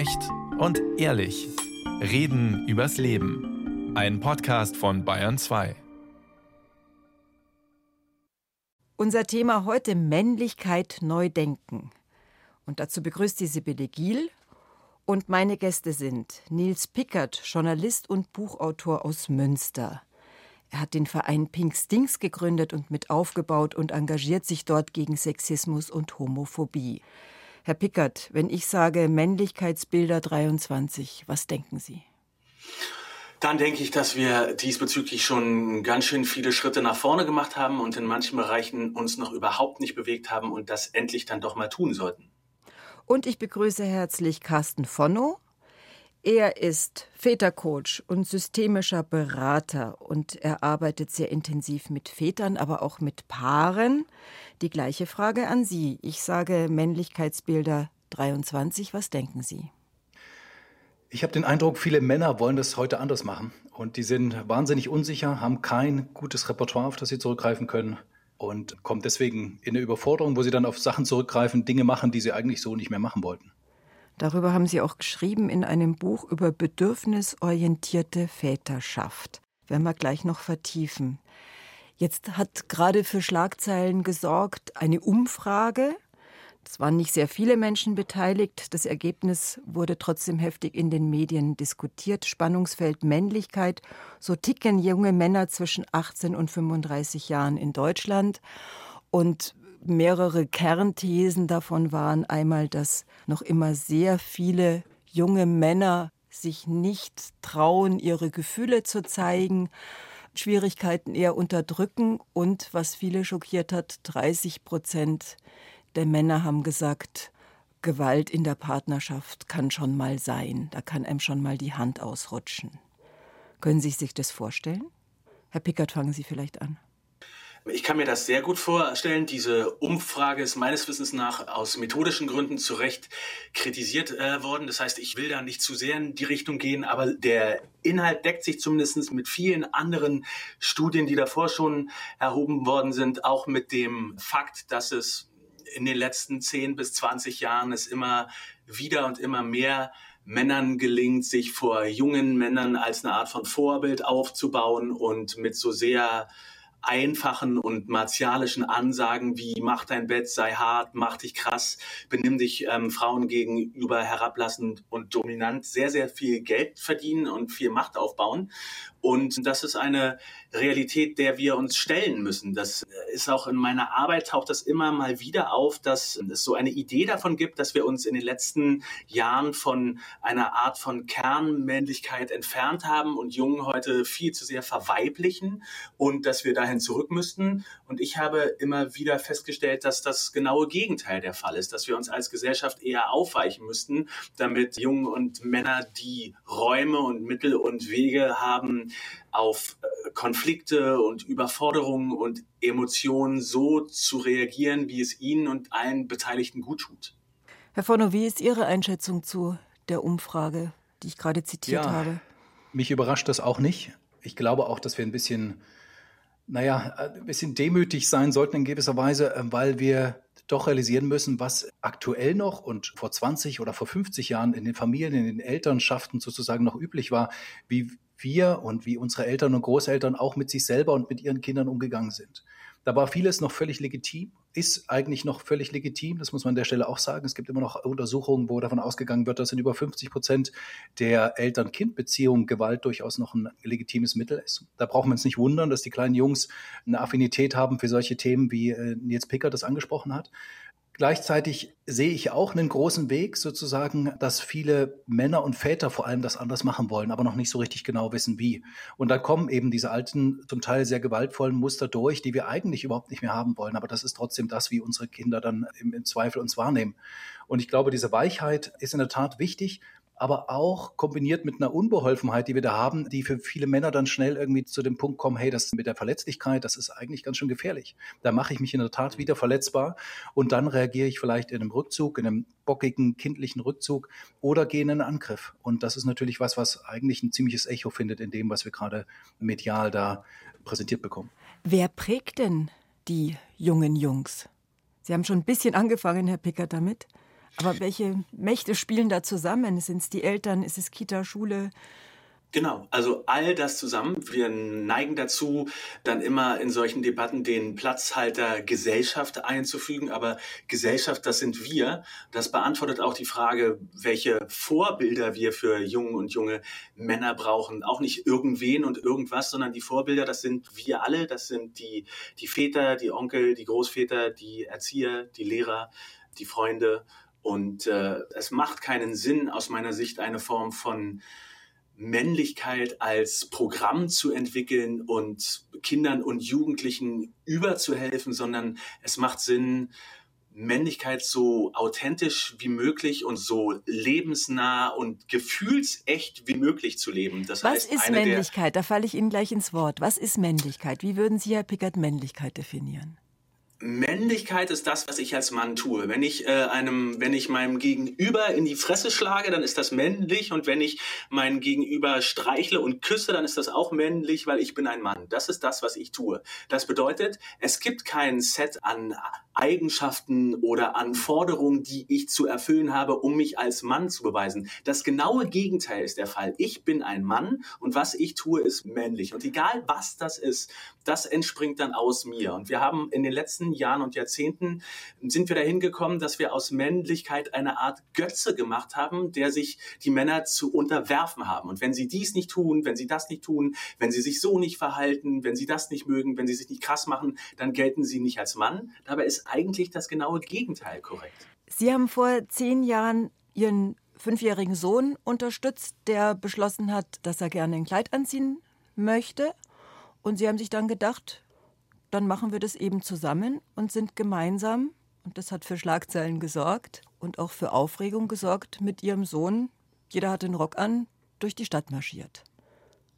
Echt und ehrlich. Reden übers Leben. Ein Podcast von Bayern 2. Unser Thema heute Männlichkeit neu denken. Und dazu begrüßt die Sibylle Giel. Und meine Gäste sind Nils Pickert, Journalist und Buchautor aus Münster. Er hat den Verein Pink Stings gegründet und mit aufgebaut und engagiert sich dort gegen Sexismus und Homophobie. Herr Pickert, wenn ich sage Männlichkeitsbilder 23, was denken Sie? Dann denke ich, dass wir diesbezüglich schon ganz schön viele Schritte nach vorne gemacht haben und in manchen Bereichen uns noch überhaupt nicht bewegt haben und das endlich dann doch mal tun sollten. Und ich begrüße herzlich Carsten Fonno. Er ist Vätercoach und systemischer Berater und er arbeitet sehr intensiv mit Vätern, aber auch mit Paaren. Die gleiche Frage an Sie. Ich sage Männlichkeitsbilder 23. Was denken Sie? Ich habe den Eindruck, viele Männer wollen das heute anders machen. Und die sind wahnsinnig unsicher, haben kein gutes Repertoire, auf das sie zurückgreifen können. Und kommen deswegen in eine Überforderung, wo sie dann auf Sachen zurückgreifen, Dinge machen, die sie eigentlich so nicht mehr machen wollten. Darüber haben Sie auch geschrieben in einem Buch über bedürfnisorientierte Väterschaft. Werden wir gleich noch vertiefen. Jetzt hat gerade für Schlagzeilen gesorgt eine Umfrage. Es waren nicht sehr viele Menschen beteiligt. Das Ergebnis wurde trotzdem heftig in den Medien diskutiert. Spannungsfeld Männlichkeit. So ticken junge Männer zwischen 18 und 35 Jahren in Deutschland. Und mehrere Kernthesen davon waren einmal, dass noch immer sehr viele junge Männer sich nicht trauen, ihre Gefühle zu zeigen, Schwierigkeiten eher unterdrücken und was viele schockiert hat, 30 Prozent der Männer haben gesagt, Gewalt in der Partnerschaft kann schon mal sein, da kann einem schon mal die Hand ausrutschen. Können Sie sich das vorstellen? Herr Pickert, fangen Sie vielleicht an. Ich kann mir das sehr gut vorstellen. Diese Umfrage ist meines Wissens nach aus methodischen Gründen zu Recht kritisiert äh, worden. Das heißt, ich will da nicht zu sehr in die Richtung gehen, aber der Inhalt deckt sich zumindest mit vielen anderen Studien, die davor schon erhoben worden sind, auch mit dem Fakt, dass es in den letzten 10 bis 20 Jahren es immer wieder und immer mehr Männern gelingt, sich vor jungen Männern als eine Art von Vorbild aufzubauen und mit so sehr einfachen und martialischen Ansagen wie mach dein Bett, sei hart, mach dich krass, benimm dich ähm, Frauen gegenüber herablassend und dominant sehr, sehr viel Geld verdienen und viel Macht aufbauen. Und das ist eine Realität, der wir uns stellen müssen. Das ist auch in meiner Arbeit taucht das immer mal wieder auf, dass es so eine Idee davon gibt, dass wir uns in den letzten Jahren von einer Art von Kernmännlichkeit entfernt haben und Jungen heute viel zu sehr verweiblichen und dass wir dahin zurück müssten. Und ich habe immer wieder festgestellt, dass das genaue Gegenteil der Fall ist, dass wir uns als Gesellschaft eher aufweichen müssten, damit Jungen und Männer die Räume und Mittel und Wege haben, auf äh, Konflikte und Überforderungen und Emotionen so zu reagieren, wie es Ihnen und allen Beteiligten gut tut. Herr Forno, wie ist Ihre Einschätzung zu der Umfrage, die ich gerade zitiert ja, habe? Mich überrascht das auch nicht. Ich glaube auch, dass wir ein bisschen, naja, ein bisschen demütig sein sollten in gewisser Weise, äh, weil wir doch realisieren müssen, was aktuell noch und vor 20 oder vor 50 Jahren in den Familien, in den Elternschaften sozusagen noch üblich war, wie wir und wie unsere Eltern und Großeltern auch mit sich selber und mit ihren Kindern umgegangen sind. Da war vieles noch völlig legitim, ist eigentlich noch völlig legitim, das muss man an der Stelle auch sagen. Es gibt immer noch Untersuchungen, wo davon ausgegangen wird, dass in über 50 Prozent der Eltern-Kind-Beziehungen Gewalt durchaus noch ein legitimes Mittel ist. Da brauchen wir uns nicht wundern, dass die kleinen Jungs eine Affinität haben für solche Themen, wie äh, Nils Picker das angesprochen hat. Gleichzeitig sehe ich auch einen großen Weg sozusagen, dass viele Männer und Väter vor allem das anders machen wollen, aber noch nicht so richtig genau wissen, wie. Und da kommen eben diese alten, zum Teil sehr gewaltvollen Muster durch, die wir eigentlich überhaupt nicht mehr haben wollen. Aber das ist trotzdem das, wie unsere Kinder dann im, im Zweifel uns wahrnehmen. Und ich glaube, diese Weichheit ist in der Tat wichtig aber auch kombiniert mit einer Unbeholfenheit, die wir da haben, die für viele Männer dann schnell irgendwie zu dem Punkt kommen, hey, das mit der Verletzlichkeit, das ist eigentlich ganz schön gefährlich. Da mache ich mich in der Tat wieder verletzbar und dann reagiere ich vielleicht in einem Rückzug, in einem bockigen, kindlichen Rückzug oder gehe in einen Angriff. Und das ist natürlich was, was eigentlich ein ziemliches Echo findet in dem, was wir gerade medial da präsentiert bekommen. Wer prägt denn die jungen Jungs? Sie haben schon ein bisschen angefangen, Herr Picker, damit. Aber welche Mächte spielen da zusammen? Sind es die Eltern? Ist es Kita, Schule? Genau, also all das zusammen. Wir neigen dazu, dann immer in solchen Debatten den Platzhalter Gesellschaft einzufügen. Aber Gesellschaft, das sind wir. Das beantwortet auch die Frage, welche Vorbilder wir für junge und junge Männer brauchen. Auch nicht irgendwen und irgendwas, sondern die Vorbilder, das sind wir alle. Das sind die, die Väter, die Onkel, die Großväter, die Erzieher, die Lehrer, die Freunde. Und äh, es macht keinen Sinn, aus meiner Sicht eine Form von Männlichkeit als Programm zu entwickeln und Kindern und Jugendlichen überzuhelfen, sondern es macht Sinn, Männlichkeit so authentisch wie möglich und so lebensnah und gefühlsecht wie möglich zu leben. Das Was heißt, ist Männlichkeit? Da falle ich Ihnen gleich ins Wort. Was ist Männlichkeit? Wie würden Sie, Herr Pickert, Männlichkeit definieren? Männlichkeit ist das, was ich als Mann tue. Wenn ich äh, einem, wenn ich meinem Gegenüber in die Fresse schlage, dann ist das männlich. Und wenn ich meinen Gegenüber streichle und küsse, dann ist das auch männlich, weil ich bin ein Mann. Das ist das, was ich tue. Das bedeutet, es gibt kein Set an Eigenschaften oder an Forderungen, die ich zu erfüllen habe, um mich als Mann zu beweisen. Das genaue Gegenteil ist der Fall. Ich bin ein Mann und was ich tue, ist männlich. Und egal was das ist, das entspringt dann aus mir. Und wir haben in den letzten Jahren und Jahrzehnten sind wir dahin gekommen, dass wir aus Männlichkeit eine Art Götze gemacht haben, der sich die Männer zu unterwerfen haben. Und wenn sie dies nicht tun, wenn sie das nicht tun, wenn sie sich so nicht verhalten, wenn sie das nicht mögen, wenn sie sich nicht krass machen, dann gelten sie nicht als Mann. Dabei ist eigentlich das genaue Gegenteil korrekt. Sie haben vor zehn Jahren Ihren fünfjährigen Sohn unterstützt, der beschlossen hat, dass er gerne ein Kleid anziehen möchte. Und Sie haben sich dann gedacht, dann machen wir das eben zusammen und sind gemeinsam, und das hat für Schlagzeilen gesorgt und auch für Aufregung gesorgt, mit Ihrem Sohn, jeder hat den Rock an, durch die Stadt marschiert.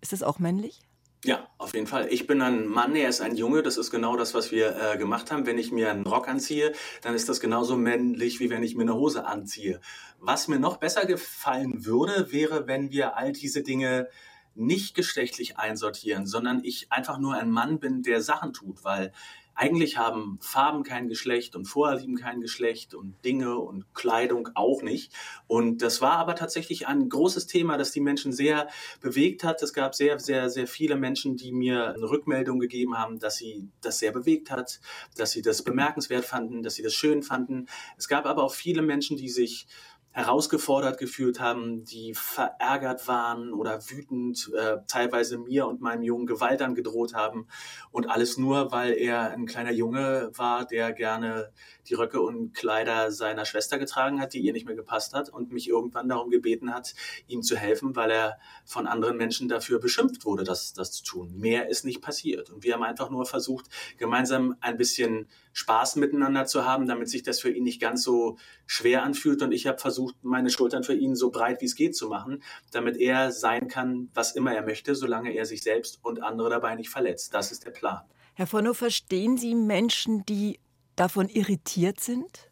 Ist das auch männlich? Ja, auf jeden Fall. Ich bin ein Mann, er ist ein Junge. Das ist genau das, was wir äh, gemacht haben. Wenn ich mir einen Rock anziehe, dann ist das genauso männlich, wie wenn ich mir eine Hose anziehe. Was mir noch besser gefallen würde, wäre, wenn wir all diese Dinge nicht geschlechtlich einsortieren, sondern ich einfach nur ein Mann bin, der Sachen tut, weil eigentlich haben Farben kein Geschlecht und Vorlieben kein Geschlecht und Dinge und Kleidung auch nicht. Und das war aber tatsächlich ein großes Thema, das die Menschen sehr bewegt hat. Es gab sehr, sehr, sehr viele Menschen, die mir eine Rückmeldung gegeben haben, dass sie das sehr bewegt hat, dass sie das bemerkenswert fanden, dass sie das schön fanden. Es gab aber auch viele Menschen, die sich herausgefordert gefühlt haben, die verärgert waren oder wütend, äh, teilweise mir und meinem Jungen Gewalt angedroht haben. Und alles nur, weil er ein kleiner Junge war, der gerne die Röcke und Kleider seiner Schwester getragen hat, die ihr nicht mehr gepasst hat und mich irgendwann darum gebeten hat, ihm zu helfen, weil er von anderen Menschen dafür beschimpft wurde, das, das zu tun. Mehr ist nicht passiert. Und wir haben einfach nur versucht, gemeinsam ein bisschen Spaß miteinander zu haben, damit sich das für ihn nicht ganz so schwer anfühlt. Und ich habe versucht, meine Schultern für ihn so breit wie es geht zu machen, damit er sein kann, was immer er möchte, solange er sich selbst und andere dabei nicht verletzt. Das ist der Plan. Herr Vonno, verstehen Sie Menschen, die davon irritiert sind?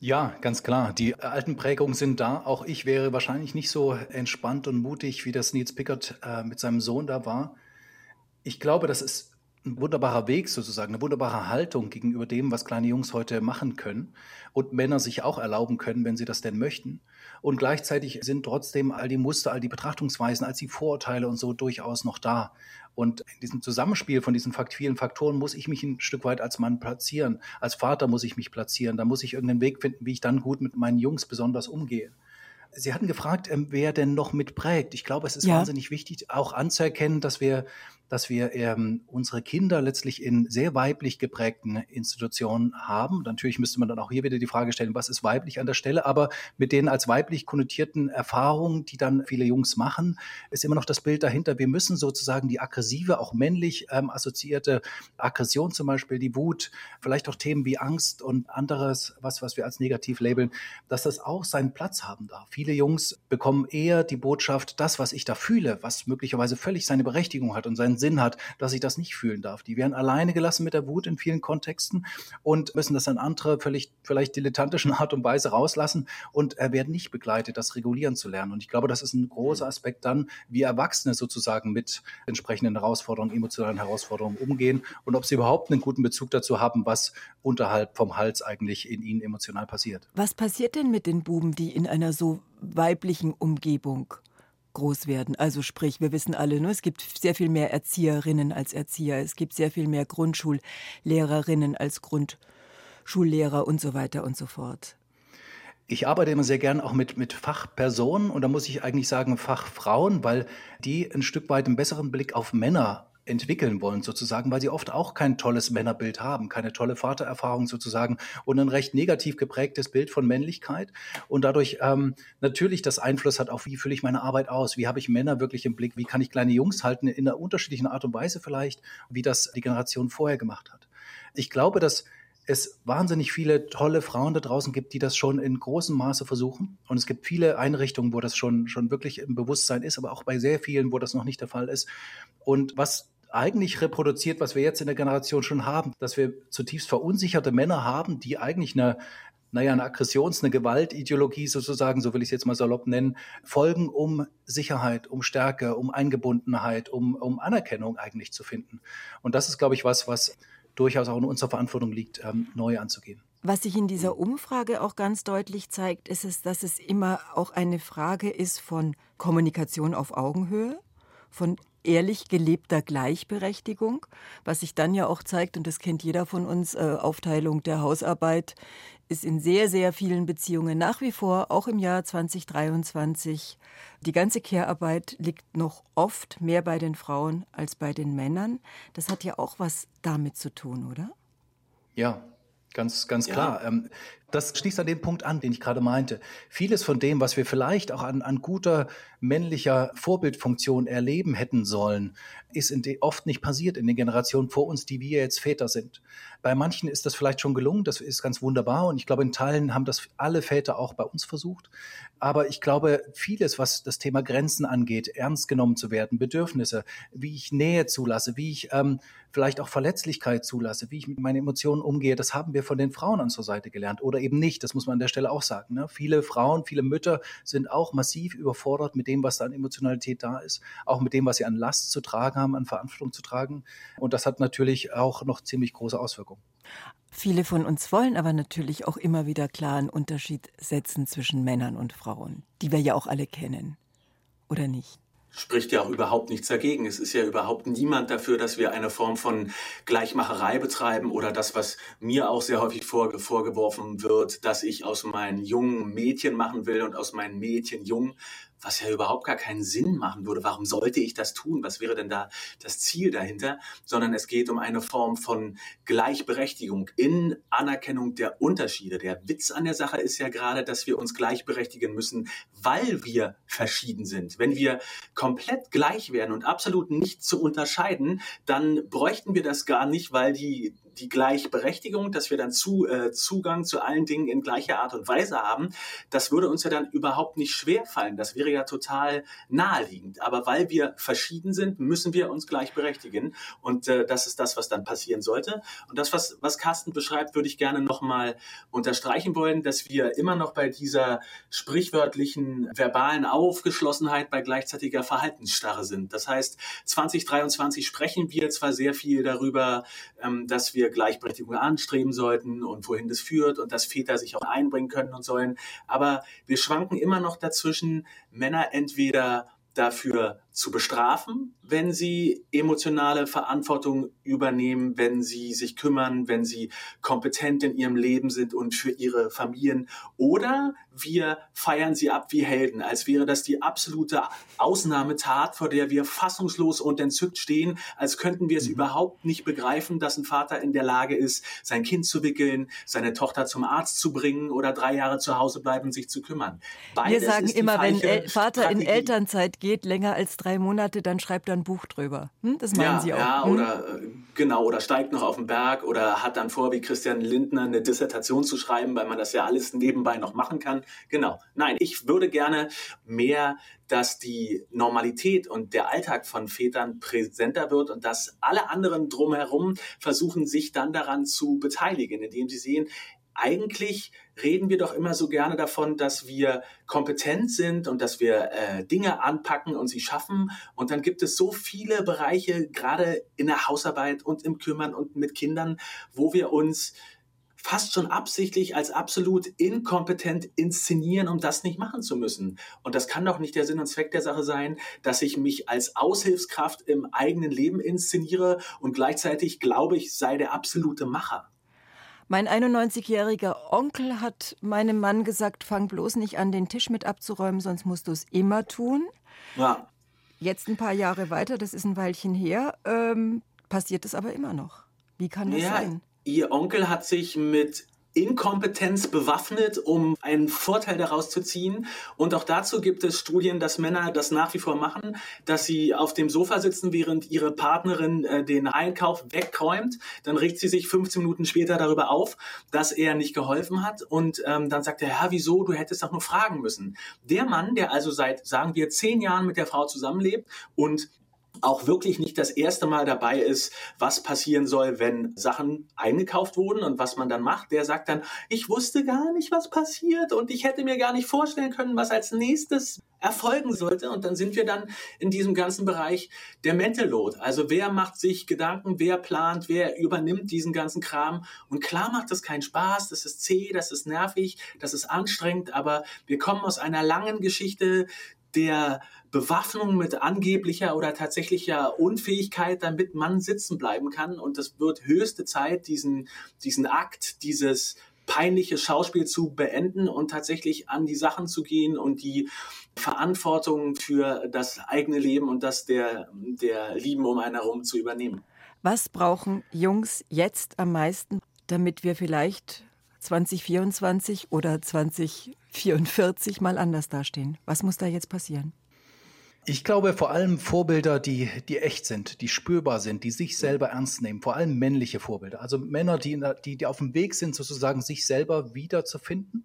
Ja, ganz klar. Die alten Prägungen sind da. Auch ich wäre wahrscheinlich nicht so entspannt und mutig, wie das Nils Pickert äh, mit seinem Sohn da war. Ich glaube, das ist ein wunderbarer Weg sozusagen, eine wunderbare Haltung gegenüber dem, was kleine Jungs heute machen können und Männer sich auch erlauben können, wenn sie das denn möchten. Und gleichzeitig sind trotzdem all die Muster, all die Betrachtungsweisen, all die Vorurteile und so durchaus noch da. Und in diesem Zusammenspiel von diesen vielen Faktoren muss ich mich ein Stück weit als Mann platzieren. Als Vater muss ich mich platzieren. Da muss ich irgendeinen Weg finden, wie ich dann gut mit meinen Jungs besonders umgehe. Sie hatten gefragt, ähm, wer denn noch mitprägt. Ich glaube, es ist ja. wahnsinnig wichtig, auch anzuerkennen, dass wir dass wir ähm, unsere Kinder letztlich in sehr weiblich geprägten Institutionen haben. Natürlich müsste man dann auch hier wieder die Frage stellen, was ist weiblich an der Stelle, aber mit den als weiblich konnotierten Erfahrungen, die dann viele Jungs machen, ist immer noch das Bild dahinter. Wir müssen sozusagen die aggressive, auch männlich ähm, assoziierte Aggression zum Beispiel, die Wut, vielleicht auch Themen wie Angst und anderes, was, was wir als negativ labeln, dass das auch seinen Platz haben darf. Viele Jungs bekommen eher die Botschaft, das, was ich da fühle, was möglicherweise völlig seine Berechtigung hat und seinen Sinn hat, dass ich das nicht fühlen darf. Die werden alleine gelassen mit der Wut in vielen Kontexten und müssen das an andere völlig, vielleicht dilettantischen Art und Weise rauslassen und äh, werden nicht begleitet, das regulieren zu lernen. Und ich glaube, das ist ein großer Aspekt dann, wie Erwachsene sozusagen mit entsprechenden Herausforderungen, emotionalen Herausforderungen umgehen und ob sie überhaupt einen guten Bezug dazu haben, was unterhalb vom Hals eigentlich in ihnen emotional passiert. Was passiert denn mit den Buben, die in einer so weiblichen Umgebung groß werden. Also sprich, wir wissen alle, ne, es gibt sehr viel mehr Erzieherinnen als Erzieher, es gibt sehr viel mehr Grundschullehrerinnen als Grundschullehrer und so weiter und so fort. Ich arbeite immer sehr gern auch mit, mit Fachpersonen und da muss ich eigentlich sagen Fachfrauen, weil die ein Stück weit einen besseren Blick auf Männer entwickeln wollen, sozusagen, weil sie oft auch kein tolles Männerbild haben, keine tolle Vatererfahrung sozusagen und ein recht negativ geprägtes Bild von Männlichkeit und dadurch ähm, natürlich das Einfluss hat auf, wie fühle ich meine Arbeit aus, wie habe ich Männer wirklich im Blick, wie kann ich kleine Jungs halten in einer unterschiedlichen Art und Weise vielleicht, wie das die Generation vorher gemacht hat. Ich glaube, dass es wahnsinnig viele tolle Frauen da draußen gibt, die das schon in großem Maße versuchen. Und es gibt viele Einrichtungen, wo das schon, schon wirklich im Bewusstsein ist, aber auch bei sehr vielen, wo das noch nicht der Fall ist. Und was eigentlich reproduziert, was wir jetzt in der Generation schon haben, dass wir zutiefst verunsicherte Männer haben, die eigentlich eine naja, eine Aggressions-, eine Gewaltideologie sozusagen, so will ich es jetzt mal salopp nennen, folgen, um Sicherheit, um Stärke, um Eingebundenheit, um, um Anerkennung eigentlich zu finden. Und das ist, glaube ich, was, was durchaus auch in unserer Verantwortung liegt, ähm, neu anzugehen. Was sich in dieser Umfrage auch ganz deutlich zeigt, ist es, dass es immer auch eine Frage ist von Kommunikation auf Augenhöhe, von ehrlich gelebter Gleichberechtigung, was sich dann ja auch zeigt, und das kennt jeder von uns, äh, Aufteilung der Hausarbeit ist in sehr, sehr vielen Beziehungen nach wie vor, auch im Jahr 2023. Die ganze Care-Arbeit liegt noch oft mehr bei den Frauen als bei den Männern. Das hat ja auch was damit zu tun, oder? Ja, ganz, ganz klar. Ja. Ähm, das schließt an den Punkt an, den ich gerade meinte. Vieles von dem, was wir vielleicht auch an, an guter männlicher Vorbildfunktion erleben hätten sollen, ist oft nicht passiert in den Generationen vor uns, die wir jetzt Väter sind. Bei manchen ist das vielleicht schon gelungen, das ist ganz wunderbar und ich glaube, in Teilen haben das alle Väter auch bei uns versucht. Aber ich glaube, vieles, was das Thema Grenzen angeht, ernst genommen zu werden, Bedürfnisse, wie ich Nähe zulasse, wie ich ähm, vielleicht auch Verletzlichkeit zulasse, wie ich mit meinen Emotionen umgehe, das haben wir von den Frauen an zur Seite gelernt oder eben nicht. Das muss man an der Stelle auch sagen. Ne? Viele Frauen, viele Mütter sind auch massiv überfordert mit dem, was da an Emotionalität da ist, auch mit dem, was sie an Last zu tragen haben, an Verantwortung zu tragen. Und das hat natürlich auch noch ziemlich große Auswirkungen. Viele von uns wollen aber natürlich auch immer wieder klaren Unterschied setzen zwischen Männern und Frauen, die wir ja auch alle kennen. Oder nicht? Spricht ja auch überhaupt nichts dagegen. Es ist ja überhaupt niemand dafür, dass wir eine Form von Gleichmacherei betreiben oder das, was mir auch sehr häufig vor, vorgeworfen wird, dass ich aus meinen Jungen Mädchen machen will und aus meinen Mädchen Jungen was ja überhaupt gar keinen Sinn machen würde. Warum sollte ich das tun? Was wäre denn da das Ziel dahinter? Sondern es geht um eine Form von Gleichberechtigung in Anerkennung der Unterschiede. Der Witz an der Sache ist ja gerade, dass wir uns gleichberechtigen müssen, weil wir verschieden sind. Wenn wir komplett gleich wären und absolut nicht zu unterscheiden, dann bräuchten wir das gar nicht, weil die die Gleichberechtigung, dass wir dann zu, äh, Zugang zu allen Dingen in gleicher Art und Weise haben, das würde uns ja dann überhaupt nicht schwer fallen. Das wäre ja total naheliegend. Aber weil wir verschieden sind, müssen wir uns gleichberechtigen. Und äh, das ist das, was dann passieren sollte. Und das, was, was Carsten beschreibt, würde ich gerne nochmal unterstreichen wollen, dass wir immer noch bei dieser sprichwörtlichen verbalen Aufgeschlossenheit bei gleichzeitiger Verhaltensstarre sind. Das heißt, 2023 sprechen wir zwar sehr viel darüber, ähm, dass wir wir Gleichberechtigung anstreben sollten und wohin das führt und dass Väter sich auch einbringen können und sollen. Aber wir schwanken immer noch dazwischen, Männer entweder dafür zu bestrafen, wenn sie emotionale Verantwortung übernehmen, wenn sie sich kümmern, wenn sie kompetent in ihrem Leben sind und für ihre Familien. Oder wir feiern sie ab wie Helden, als wäre das die absolute Ausnahmetat, vor der wir fassungslos und entzückt stehen, als könnten wir es mhm. überhaupt nicht begreifen, dass ein Vater in der Lage ist, sein Kind zu wickeln, seine Tochter zum Arzt zu bringen oder drei Jahre zu Hause bleiben, sich zu kümmern. Beides wir sagen immer, wenn El Vater Strategie. in Elternzeit geht, länger als drei Monate, dann schreibt er ein Buch drüber. Hm? Das meinen ja, Sie auch. Ja, hm? oder äh, genau, oder steigt noch auf den Berg oder hat dann vor, wie Christian Lindner eine Dissertation zu schreiben, weil man das ja alles nebenbei noch machen kann. Genau. Nein, ich würde gerne mehr, dass die Normalität und der Alltag von Vätern präsenter wird und dass alle anderen drumherum versuchen, sich dann daran zu beteiligen, indem sie sehen, eigentlich reden wir doch immer so gerne davon, dass wir kompetent sind und dass wir äh, Dinge anpacken und sie schaffen. Und dann gibt es so viele Bereiche, gerade in der Hausarbeit und im Kümmern und mit Kindern, wo wir uns fast schon absichtlich als absolut inkompetent inszenieren, um das nicht machen zu müssen. Und das kann doch nicht der Sinn und Zweck der Sache sein, dass ich mich als Aushilfskraft im eigenen Leben inszeniere und gleichzeitig glaube ich sei der absolute Macher. Mein 91-jähriger Onkel hat meinem Mann gesagt, fang bloß nicht an, den Tisch mit abzuräumen, sonst musst du es immer tun. Ja. Jetzt ein paar Jahre weiter, das ist ein Weilchen her, ähm, passiert es aber immer noch. Wie kann das ja, sein? Ihr Onkel hat sich mit Inkompetenz bewaffnet, um einen Vorteil daraus zu ziehen. Und auch dazu gibt es Studien, dass Männer das nach wie vor machen, dass sie auf dem Sofa sitzen, während ihre Partnerin äh, den Einkauf wegräumt. Dann regt sie sich 15 Minuten später darüber auf, dass er nicht geholfen hat. Und ähm, dann sagt er, ja, wieso? Du hättest doch nur fragen müssen. Der Mann, der also seit, sagen wir, zehn Jahren mit der Frau zusammenlebt und auch wirklich nicht das erste Mal dabei ist, was passieren soll, wenn Sachen eingekauft wurden und was man dann macht. Der sagt dann, ich wusste gar nicht, was passiert und ich hätte mir gar nicht vorstellen können, was als nächstes erfolgen sollte. Und dann sind wir dann in diesem ganzen Bereich der Mental Load. Also wer macht sich Gedanken, wer plant, wer übernimmt diesen ganzen Kram. Und klar macht das keinen Spaß, das ist zäh, das ist nervig, das ist anstrengend, aber wir kommen aus einer langen Geschichte der Bewaffnung mit angeblicher oder tatsächlicher Unfähigkeit, damit man sitzen bleiben kann. Und es wird höchste Zeit, diesen, diesen Akt, dieses peinliche Schauspiel zu beenden und tatsächlich an die Sachen zu gehen und die Verantwortung für das eigene Leben und das der, der Lieben um einen herum zu übernehmen. Was brauchen Jungs jetzt am meisten, damit wir vielleicht 2024 oder 2044 mal anders dastehen? Was muss da jetzt passieren? Ich glaube vor allem Vorbilder, die, die echt sind, die spürbar sind, die sich selber ernst nehmen, vor allem männliche Vorbilder. Also Männer, die, die, die auf dem Weg sind, sozusagen sich selber wiederzufinden,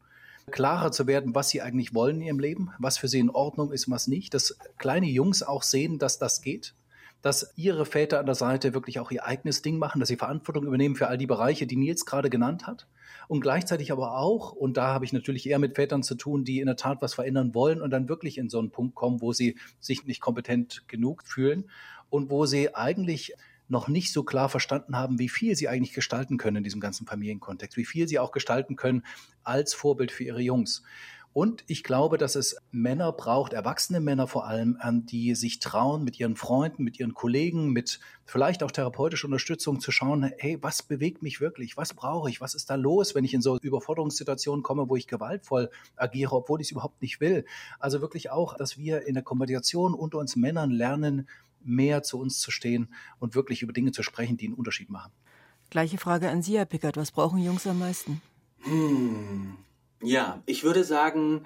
klarer zu werden, was sie eigentlich wollen in ihrem Leben, was für sie in Ordnung ist, was nicht. Dass kleine Jungs auch sehen, dass das geht, dass ihre Väter an der Seite wirklich auch ihr eigenes Ding machen, dass sie Verantwortung übernehmen für all die Bereiche, die Nils gerade genannt hat. Und gleichzeitig aber auch, und da habe ich natürlich eher mit Vätern zu tun, die in der Tat was verändern wollen und dann wirklich in so einen Punkt kommen, wo sie sich nicht kompetent genug fühlen und wo sie eigentlich noch nicht so klar verstanden haben, wie viel sie eigentlich gestalten können in diesem ganzen Familienkontext, wie viel sie auch gestalten können als Vorbild für ihre Jungs. Und ich glaube, dass es Männer braucht, erwachsene Männer vor allem, die sich trauen, mit ihren Freunden, mit ihren Kollegen, mit vielleicht auch therapeutischer Unterstützung zu schauen, hey, was bewegt mich wirklich? Was brauche ich? Was ist da los, wenn ich in so Überforderungssituationen komme, wo ich gewaltvoll agiere, obwohl ich es überhaupt nicht will? Also wirklich auch, dass wir in der Kommunikation unter uns Männern lernen, mehr zu uns zu stehen und wirklich über Dinge zu sprechen, die einen Unterschied machen. Gleiche Frage an Sie, Herr Pickert. Was brauchen Jungs am meisten? Hm. Ja, ich würde sagen,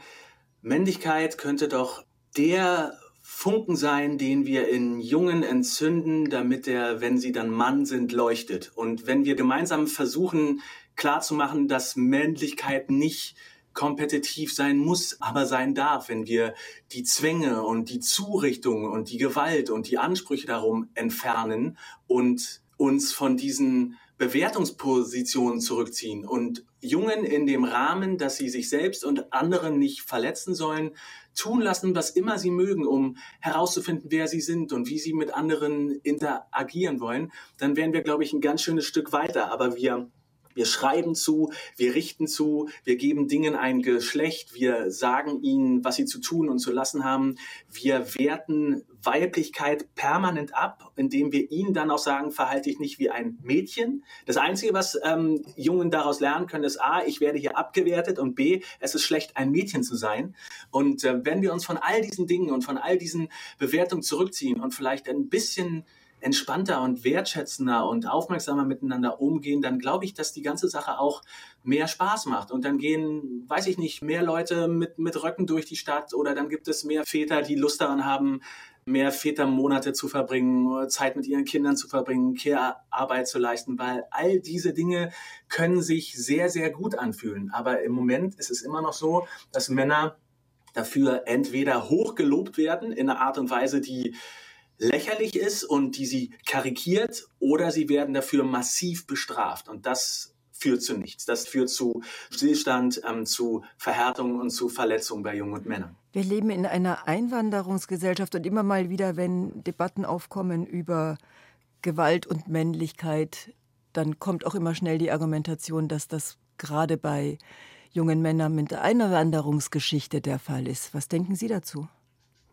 Männlichkeit könnte doch der Funken sein, den wir in Jungen entzünden, damit er, wenn sie dann Mann sind, leuchtet. Und wenn wir gemeinsam versuchen klarzumachen, dass Männlichkeit nicht kompetitiv sein muss, aber sein darf, wenn wir die Zwänge und die Zurichtung und die Gewalt und die Ansprüche darum entfernen und uns von diesen Bewertungspositionen zurückziehen und Jungen in dem Rahmen, dass sie sich selbst und anderen nicht verletzen sollen, tun lassen, was immer sie mögen, um herauszufinden, wer sie sind und wie sie mit anderen interagieren wollen, dann wären wir, glaube ich, ein ganz schönes Stück weiter. Aber wir wir schreiben zu, wir richten zu, wir geben Dingen ein Geschlecht, wir sagen ihnen, was sie zu tun und zu lassen haben. Wir werten Weiblichkeit permanent ab, indem wir ihnen dann auch sagen, verhalte ich nicht wie ein Mädchen. Das Einzige, was ähm, Jungen daraus lernen können, ist A, ich werde hier abgewertet und B, es ist schlecht, ein Mädchen zu sein. Und äh, wenn wir uns von all diesen Dingen und von all diesen Bewertungen zurückziehen und vielleicht ein bisschen entspannter und wertschätzender und aufmerksamer miteinander umgehen, dann glaube ich, dass die ganze Sache auch mehr Spaß macht. Und dann gehen, weiß ich nicht, mehr Leute mit, mit Röcken durch die Stadt oder dann gibt es mehr Väter, die Lust daran haben, mehr Vätermonate zu verbringen, Zeit mit ihren Kindern zu verbringen, Care-Arbeit zu leisten, weil all diese Dinge können sich sehr, sehr gut anfühlen. Aber im Moment ist es immer noch so, dass Männer dafür entweder hochgelobt werden in einer Art und Weise, die lächerlich ist und die sie karikiert, oder sie werden dafür massiv bestraft. Und das führt zu nichts. Das führt zu Stillstand, ähm, zu Verhärtung und zu Verletzungen bei Jungen und Männern. Wir leben in einer Einwanderungsgesellschaft und immer mal wieder, wenn Debatten aufkommen über Gewalt und Männlichkeit, dann kommt auch immer schnell die Argumentation, dass das gerade bei jungen Männern mit der Einwanderungsgeschichte der Fall ist. Was denken Sie dazu?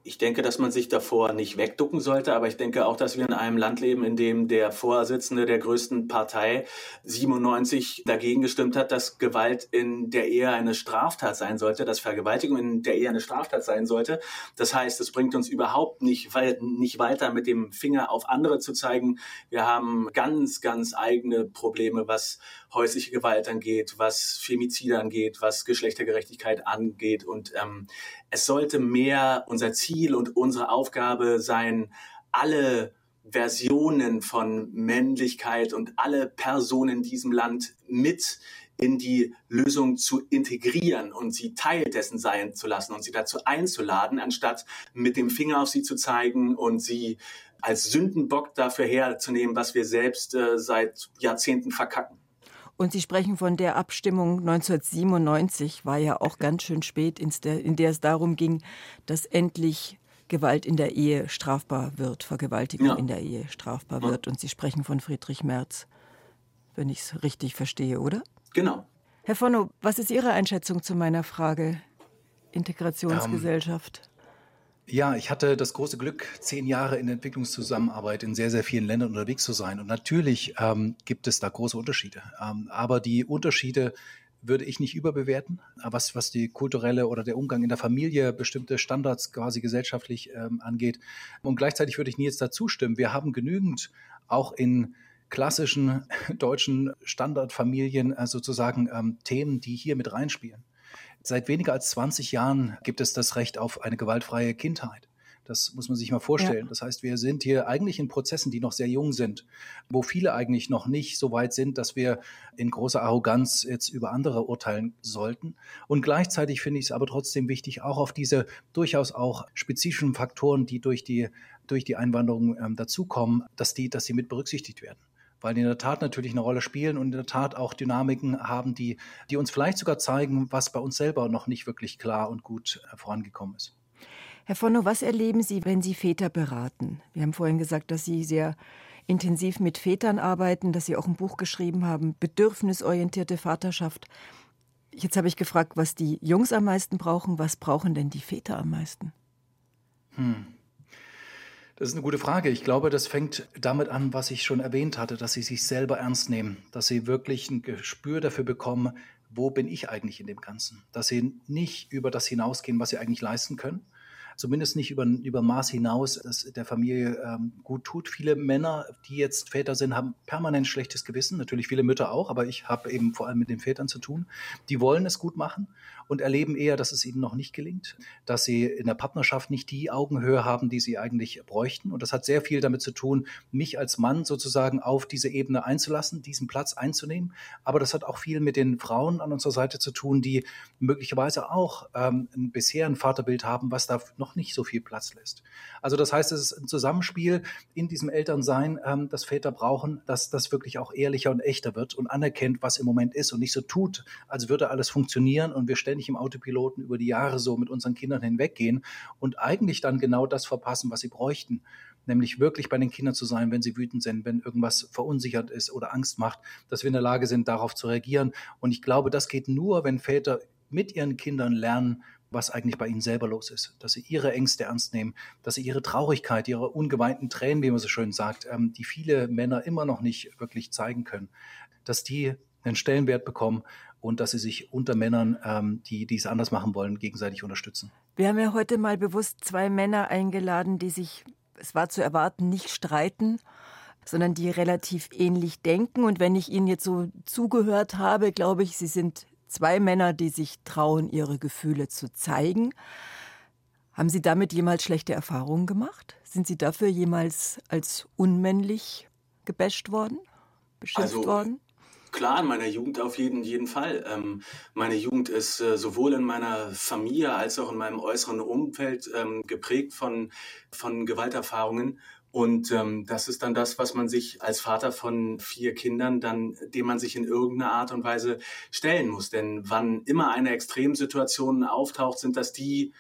Ich denke, dass man sich davor nicht wegducken sollte, aber ich denke auch, dass wir in einem Land leben, in dem der Vorsitzende der größten Partei 97 dagegen gestimmt hat, dass Gewalt in der Ehe eine Straftat sein sollte, dass Vergewaltigung in der Ehe eine Straftat sein sollte. Das heißt, es bringt uns überhaupt nicht, nicht weiter, mit dem Finger auf andere zu zeigen. Wir haben ganz, ganz eigene Probleme, was häusliche Gewalt angeht, was Femizide angeht, was Geschlechtergerechtigkeit angeht. Und ähm, es sollte mehr unser Ziel und unsere Aufgabe sein, alle Versionen von Männlichkeit und alle Personen in diesem Land mit in die Lösung zu integrieren und sie Teil dessen sein zu lassen und sie dazu einzuladen, anstatt mit dem Finger auf sie zu zeigen und sie als Sündenbock dafür herzunehmen, was wir selbst äh, seit Jahrzehnten verkacken. Und Sie sprechen von der Abstimmung 1997, war ja auch ganz schön spät, in der es darum ging, dass endlich Gewalt in der Ehe strafbar wird, Vergewaltigung ja. in der Ehe strafbar wird. Und Sie sprechen von Friedrich Merz, wenn ich es richtig verstehe, oder? Genau. Herr Vonno, was ist Ihre Einschätzung zu meiner Frage Integrationsgesellschaft? Ja, ich hatte das große Glück, zehn Jahre in Entwicklungszusammenarbeit in sehr, sehr vielen Ländern unterwegs zu sein. Und natürlich ähm, gibt es da große Unterschiede. Ähm, aber die Unterschiede würde ich nicht überbewerten, was, was die kulturelle oder der Umgang in der Familie, bestimmte Standards quasi gesellschaftlich ähm, angeht. Und gleichzeitig würde ich nie jetzt dazu stimmen. Wir haben genügend auch in klassischen deutschen Standardfamilien äh, sozusagen ähm, Themen, die hier mit reinspielen. Seit weniger als 20 Jahren gibt es das Recht auf eine gewaltfreie Kindheit. Das muss man sich mal vorstellen. Ja. Das heißt, wir sind hier eigentlich in Prozessen, die noch sehr jung sind, wo viele eigentlich noch nicht so weit sind, dass wir in großer Arroganz jetzt über andere urteilen sollten. Und gleichzeitig finde ich es aber trotzdem wichtig, auch auf diese durchaus auch spezifischen Faktoren, die durch die, durch die Einwanderung ähm, dazukommen, dass die, dass sie mit berücksichtigt werden weil die in der Tat natürlich eine Rolle spielen und in der Tat auch Dynamiken haben, die, die uns vielleicht sogar zeigen, was bei uns selber noch nicht wirklich klar und gut äh, vorangekommen ist. Herr Vonno, was erleben Sie, wenn Sie Väter beraten? Wir haben vorhin gesagt, dass Sie sehr intensiv mit Vätern arbeiten, dass Sie auch ein Buch geschrieben haben, bedürfnisorientierte Vaterschaft. Jetzt habe ich gefragt, was die Jungs am meisten brauchen. Was brauchen denn die Väter am meisten? Hm. Das ist eine gute Frage. Ich glaube, das fängt damit an, was ich schon erwähnt hatte, dass sie sich selber ernst nehmen, dass sie wirklich ein Gespür dafür bekommen, wo bin ich eigentlich in dem Ganzen, dass sie nicht über das hinausgehen, was sie eigentlich leisten können, zumindest nicht über, über Maß hinaus es der Familie ähm, gut tut. Viele Männer, die jetzt Väter sind, haben permanent schlechtes Gewissen. Natürlich viele Mütter auch, aber ich habe eben vor allem mit den Vätern zu tun. Die wollen es gut machen und erleben eher, dass es ihnen noch nicht gelingt, dass sie in der Partnerschaft nicht die Augenhöhe haben, die sie eigentlich bräuchten. Und das hat sehr viel damit zu tun, mich als Mann sozusagen auf diese Ebene einzulassen, diesen Platz einzunehmen. Aber das hat auch viel mit den Frauen an unserer Seite zu tun, die möglicherweise auch ähm, bisher ein Vaterbild haben, was da noch nicht so viel Platz lässt. Also das heißt, es ist ein Zusammenspiel in diesem Elternsein, ähm, das Väter brauchen, dass das wirklich auch ehrlicher und echter wird und anerkennt, was im Moment ist und nicht so tut, als würde alles funktionieren und wir ständig im Autopiloten über die Jahre so mit unseren Kindern hinweggehen und eigentlich dann genau das verpassen, was sie bräuchten. Nämlich wirklich bei den Kindern zu sein, wenn sie wütend sind, wenn irgendwas verunsichert ist oder Angst macht, dass wir in der Lage sind, darauf zu reagieren. Und ich glaube, das geht nur, wenn Väter mit ihren Kindern lernen, was eigentlich bei ihnen selber los ist, dass sie ihre Ängste ernst nehmen, dass sie ihre Traurigkeit, ihre ungeweinten Tränen, wie man so schön sagt, ähm, die viele Männer immer noch nicht wirklich zeigen können, dass die einen Stellenwert bekommen und dass sie sich unter Männern, ähm, die dies anders machen wollen, gegenseitig unterstützen. Wir haben ja heute mal bewusst zwei Männer eingeladen, die sich, es war zu erwarten, nicht streiten, sondern die relativ ähnlich denken. Und wenn ich Ihnen jetzt so zugehört habe, glaube ich, Sie sind zwei Männer, die sich trauen, ihre Gefühle zu zeigen. Haben Sie damit jemals schlechte Erfahrungen gemacht? Sind Sie dafür jemals als unmännlich gebasht worden, beschimpft also, worden? Klar, in meiner Jugend auf jeden, jeden Fall. Ähm, meine Jugend ist äh, sowohl in meiner Familie als auch in meinem äußeren Umfeld ähm, geprägt von, von Gewalterfahrungen. Und ähm, das ist dann das, was man sich als Vater von vier Kindern dann, dem man sich in irgendeiner Art und Weise stellen muss. Denn wann immer eine Extremsituation auftaucht, sind das die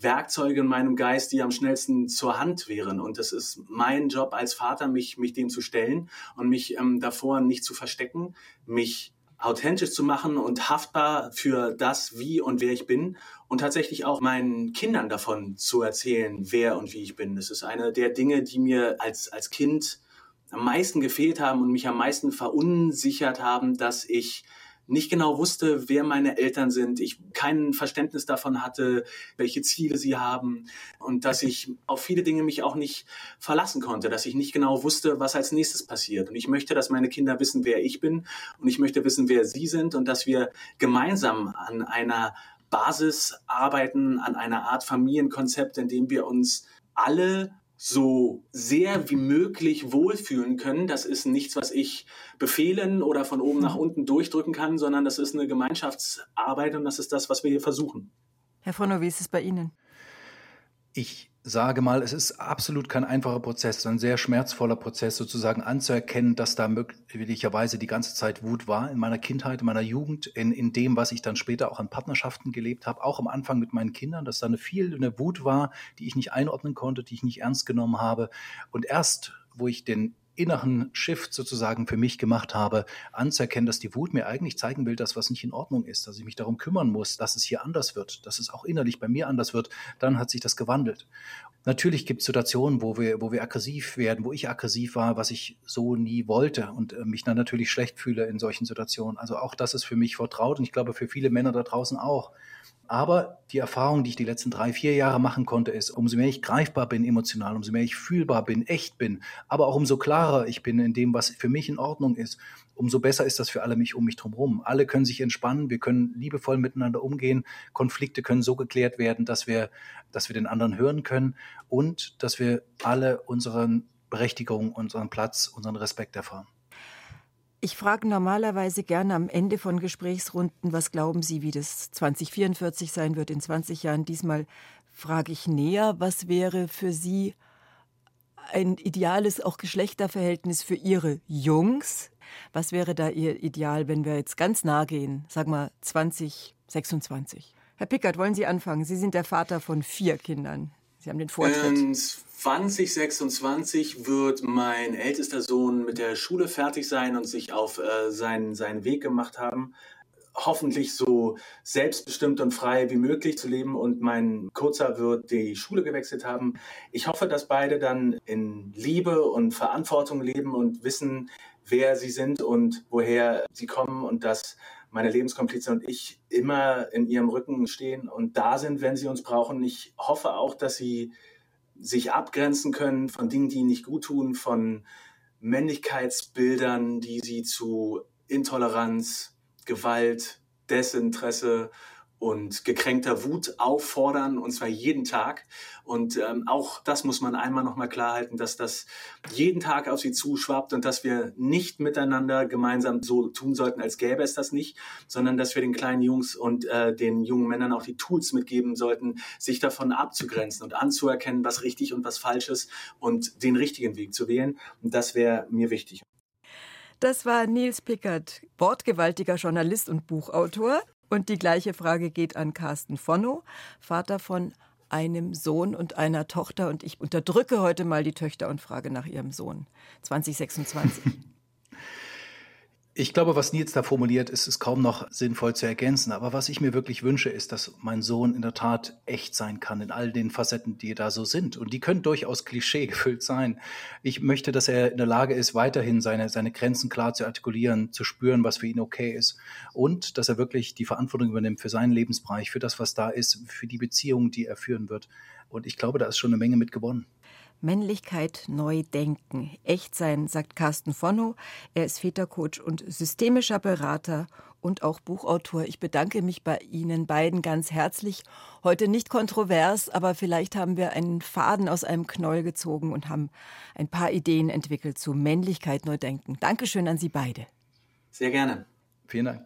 Werkzeuge in meinem Geist, die am schnellsten zur Hand wären. Und es ist mein Job als Vater, mich, mich dem zu stellen und mich ähm, davor nicht zu verstecken, mich authentisch zu machen und haftbar für das, wie und wer ich bin und tatsächlich auch meinen Kindern davon zu erzählen, wer und wie ich bin. Das ist eine der Dinge, die mir als, als Kind am meisten gefehlt haben und mich am meisten verunsichert haben, dass ich nicht genau wusste, wer meine Eltern sind, ich kein Verständnis davon hatte, welche Ziele sie haben und dass ich auf viele Dinge mich auch nicht verlassen konnte, dass ich nicht genau wusste, was als nächstes passiert. Und ich möchte, dass meine Kinder wissen, wer ich bin und ich möchte wissen, wer sie sind und dass wir gemeinsam an einer Basis arbeiten, an einer Art Familienkonzept, in dem wir uns alle so sehr wie möglich wohlfühlen können. Das ist nichts, was ich befehlen oder von oben nach unten durchdrücken kann, sondern das ist eine Gemeinschaftsarbeit und das ist das, was wir hier versuchen. Herr Frono, wie ist es bei Ihnen? Ich sage mal, es ist absolut kein einfacher Prozess, ein sehr schmerzvoller Prozess, sozusagen anzuerkennen, dass da möglicherweise die ganze Zeit Wut war in meiner Kindheit, in meiner Jugend, in, in dem, was ich dann später auch in Partnerschaften gelebt habe, auch am Anfang mit meinen Kindern, dass da eine viel eine Wut war, die ich nicht einordnen konnte, die ich nicht ernst genommen habe. Und erst, wo ich den inneren Shift sozusagen für mich gemacht habe, anzuerkennen, dass die Wut mir eigentlich zeigen will, dass was nicht in Ordnung ist, dass ich mich darum kümmern muss, dass es hier anders wird, dass es auch innerlich bei mir anders wird, dann hat sich das gewandelt. Natürlich gibt es Situationen, wo wir, wo wir aggressiv werden, wo ich aggressiv war, was ich so nie wollte und äh, mich dann natürlich schlecht fühle in solchen Situationen. Also auch das ist für mich vertraut und ich glaube für viele Männer da draußen auch. Aber die Erfahrung, die ich die letzten drei, vier Jahre machen konnte, ist, umso mehr ich greifbar bin emotional, umso mehr ich fühlbar bin, echt bin, aber auch umso klarer ich bin in dem, was für mich in Ordnung ist, umso besser ist das für alle mich um mich drumherum. Alle können sich entspannen, wir können liebevoll miteinander umgehen, Konflikte können so geklärt werden, dass wir, dass wir den anderen hören können und dass wir alle unseren Berechtigung, unseren Platz, unseren Respekt erfahren. Ich frage normalerweise gerne am Ende von Gesprächsrunden, was glauben Sie, wie das 2044 sein wird in 20 Jahren. Diesmal frage ich näher, was wäre für Sie ein ideales auch Geschlechterverhältnis für Ihre Jungs? Was wäre da Ihr Ideal, wenn wir jetzt ganz nah gehen, sagen wir 2026? Herr Pickert, wollen Sie anfangen? Sie sind der Vater von vier Kindern. Sie haben den Vortritt. Ähm, 2026 wird mein ältester Sohn mit der Schule fertig sein und sich auf äh, seinen, seinen Weg gemacht haben, hoffentlich so selbstbestimmt und frei wie möglich zu leben. Und mein Kurzer wird die Schule gewechselt haben. Ich hoffe, dass beide dann in Liebe und Verantwortung leben und wissen, wer sie sind und woher sie kommen und dass meine Lebenskomplize und ich immer in ihrem Rücken stehen und da sind, wenn sie uns brauchen. Ich hoffe auch, dass sie sich abgrenzen können von Dingen, die ihnen nicht gut tun, von Männlichkeitsbildern, die sie zu Intoleranz, Gewalt, Desinteresse und gekränkter Wut auffordern, und zwar jeden Tag. Und ähm, auch das muss man einmal nochmal klar halten, dass das jeden Tag auf sie zuschwappt und dass wir nicht miteinander gemeinsam so tun sollten, als gäbe es das nicht, sondern dass wir den kleinen Jungs und äh, den jungen Männern auch die Tools mitgeben sollten, sich davon abzugrenzen und anzuerkennen, was richtig und was falsch ist und den richtigen Weg zu wählen. Und das wäre mir wichtig. Das war Nils Pickert, wortgewaltiger Journalist und Buchautor. Und die gleiche Frage geht an Carsten Fonno, Vater von einem Sohn und einer Tochter. Und ich unterdrücke heute mal die Töchter und frage nach ihrem Sohn. 2026. Ich glaube, was Nils da formuliert, ist, ist kaum noch sinnvoll zu ergänzen. Aber was ich mir wirklich wünsche, ist, dass mein Sohn in der Tat echt sein kann in all den Facetten, die da so sind. Und die können durchaus klischeegefüllt sein. Ich möchte, dass er in der Lage ist, weiterhin seine, seine Grenzen klar zu artikulieren, zu spüren, was für ihn okay ist. Und dass er wirklich die Verantwortung übernimmt für seinen Lebensbereich, für das, was da ist, für die Beziehungen, die er führen wird. Und ich glaube, da ist schon eine Menge mit gewonnen. Männlichkeit neu denken. Echt sein, sagt Carsten Vonno. Er ist Vätercoach und systemischer Berater und auch Buchautor. Ich bedanke mich bei Ihnen beiden ganz herzlich. Heute nicht kontrovers, aber vielleicht haben wir einen Faden aus einem Knoll gezogen und haben ein paar Ideen entwickelt zu Männlichkeit neu denken. Dankeschön an Sie beide. Sehr gerne. Vielen Dank.